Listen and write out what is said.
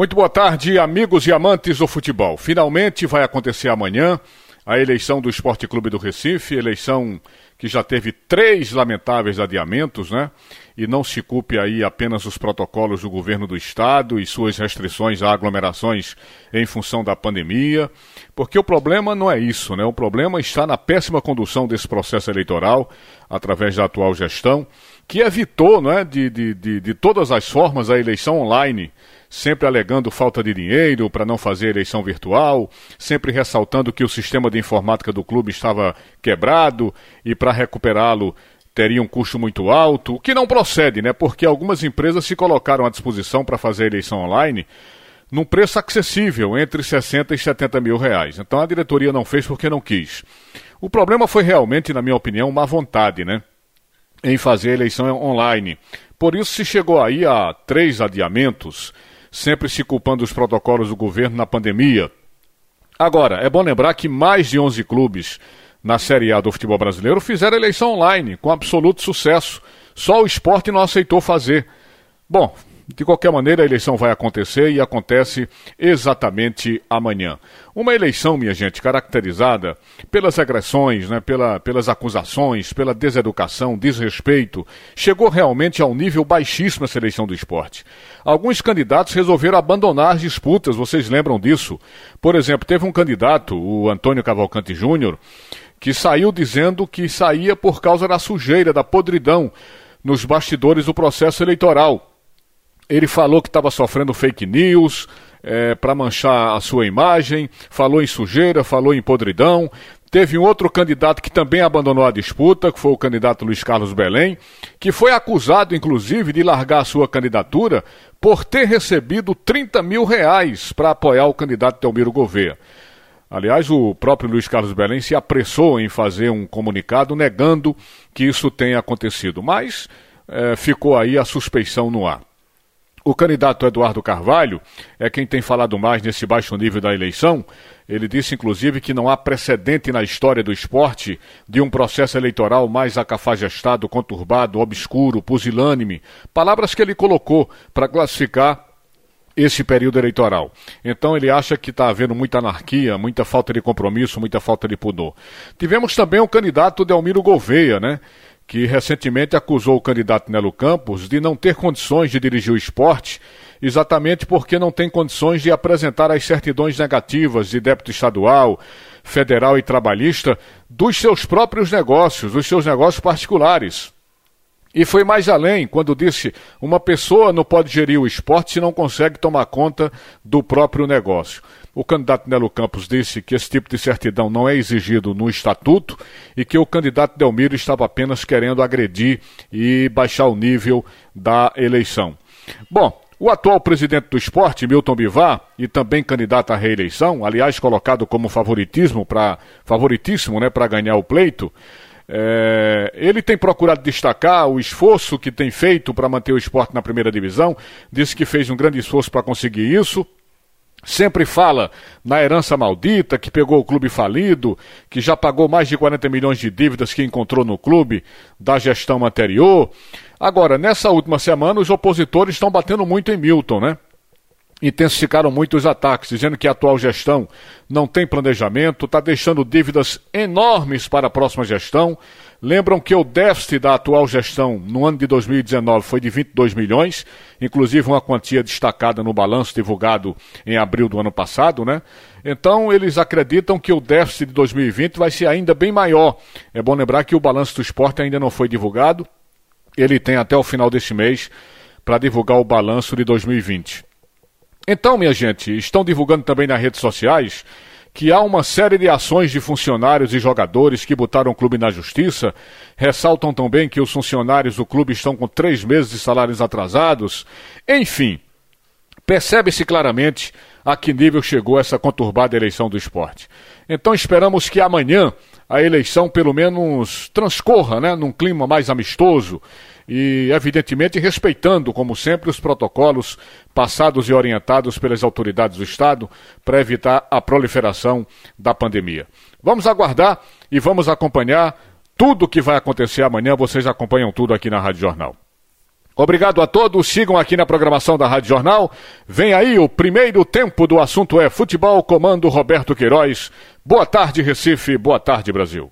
Muito boa tarde, amigos e amantes do futebol. Finalmente vai acontecer amanhã a eleição do Esporte Clube do Recife, eleição que já teve três lamentáveis adiamentos, né? E não se culpe aí apenas os protocolos do governo do estado e suas restrições a aglomerações em função da pandemia, porque o problema não é isso, né? O problema está na péssima condução desse processo eleitoral através da atual gestão, que evitou, né, de, de, de, de todas as formas a eleição online sempre alegando falta de dinheiro para não fazer eleição virtual, sempre ressaltando que o sistema de informática do clube estava quebrado e para recuperá-lo teria um custo muito alto, o que não procede, né? Porque algumas empresas se colocaram à disposição para fazer a eleição online num preço acessível, entre 60 e 70 mil reais. Então a diretoria não fez porque não quis. O problema foi realmente, na minha opinião, uma vontade, né? Em fazer a eleição online. Por isso se chegou aí a três adiamentos sempre se culpando dos protocolos do governo na pandemia. Agora, é bom lembrar que mais de 11 clubes na Série A do futebol brasileiro fizeram eleição online, com absoluto sucesso. Só o esporte não aceitou fazer. Bom, de qualquer maneira, a eleição vai acontecer e acontece exatamente amanhã. Uma eleição, minha gente, caracterizada pelas agressões, né, pela, pelas acusações, pela deseducação, desrespeito, chegou realmente a um nível baixíssimo essa eleição do esporte. Alguns candidatos resolveram abandonar as disputas, vocês lembram disso? Por exemplo, teve um candidato, o Antônio Cavalcante Júnior, que saiu dizendo que saía por causa da sujeira, da podridão nos bastidores do processo eleitoral. Ele falou que estava sofrendo fake news é, para manchar a sua imagem, falou em sujeira, falou em podridão. Teve um outro candidato que também abandonou a disputa, que foi o candidato Luiz Carlos Belém, que foi acusado, inclusive, de largar a sua candidatura por ter recebido 30 mil reais para apoiar o candidato Delmiro Gouveia. Aliás, o próprio Luiz Carlos Belém se apressou em fazer um comunicado negando que isso tenha acontecido, mas é, ficou aí a suspeição no ar. O candidato Eduardo Carvalho é quem tem falado mais nesse baixo nível da eleição. Ele disse, inclusive, que não há precedente na história do esporte de um processo eleitoral mais acafajestado, conturbado, obscuro, pusilânime. Palavras que ele colocou para classificar esse período eleitoral. Então ele acha que está havendo muita anarquia, muita falta de compromisso, muita falta de pudor. Tivemos também o candidato Delmiro Gouveia, né? Que recentemente acusou o candidato Nelo Campos de não ter condições de dirigir o esporte, exatamente porque não tem condições de apresentar as certidões negativas de débito estadual, federal e trabalhista dos seus próprios negócios, dos seus negócios particulares. E foi mais além quando disse: uma pessoa não pode gerir o esporte se não consegue tomar conta do próprio negócio. O candidato Nelo Campos disse que esse tipo de certidão não é exigido no estatuto e que o candidato Delmiro estava apenas querendo agredir e baixar o nível da eleição. Bom, o atual presidente do esporte, Milton Bivar, e também candidato à reeleição, aliás colocado como favoritismo para favoritíssimo, né, para ganhar o pleito, é, ele tem procurado destacar o esforço que tem feito para manter o esporte na primeira divisão, disse que fez um grande esforço para conseguir isso. Sempre fala na herança maldita, que pegou o clube falido, que já pagou mais de 40 milhões de dívidas que encontrou no clube da gestão anterior. Agora, nessa última semana, os opositores estão batendo muito em Milton, né? Intensificaram muito os ataques, dizendo que a atual gestão não tem planejamento, está deixando dívidas enormes para a próxima gestão. Lembram que o déficit da atual gestão no ano de 2019 foi de 22 milhões, inclusive uma quantia destacada no balanço divulgado em abril do ano passado, né? Então eles acreditam que o déficit de 2020 vai ser ainda bem maior. É bom lembrar que o balanço do esporte ainda não foi divulgado. Ele tem até o final deste mês para divulgar o balanço de 2020. Então, minha gente, estão divulgando também nas redes sociais que há uma série de ações de funcionários e jogadores que botaram o clube na justiça. Ressaltam também que os funcionários do clube estão com três meses de salários atrasados. Enfim, percebe-se claramente a que nível chegou essa conturbada eleição do esporte. Então esperamos que amanhã a eleição pelo menos transcorra né, num clima mais amistoso e, evidentemente, respeitando, como sempre, os protocolos passados e orientados pelas autoridades do Estado para evitar a proliferação da pandemia. Vamos aguardar e vamos acompanhar tudo o que vai acontecer amanhã. Vocês acompanham tudo aqui na Rádio Jornal. Obrigado a todos. Sigam aqui na programação da Rádio Jornal. Vem aí o primeiro tempo do assunto é futebol. Comando Roberto Queiroz. Boa tarde, Recife. Boa tarde, Brasil.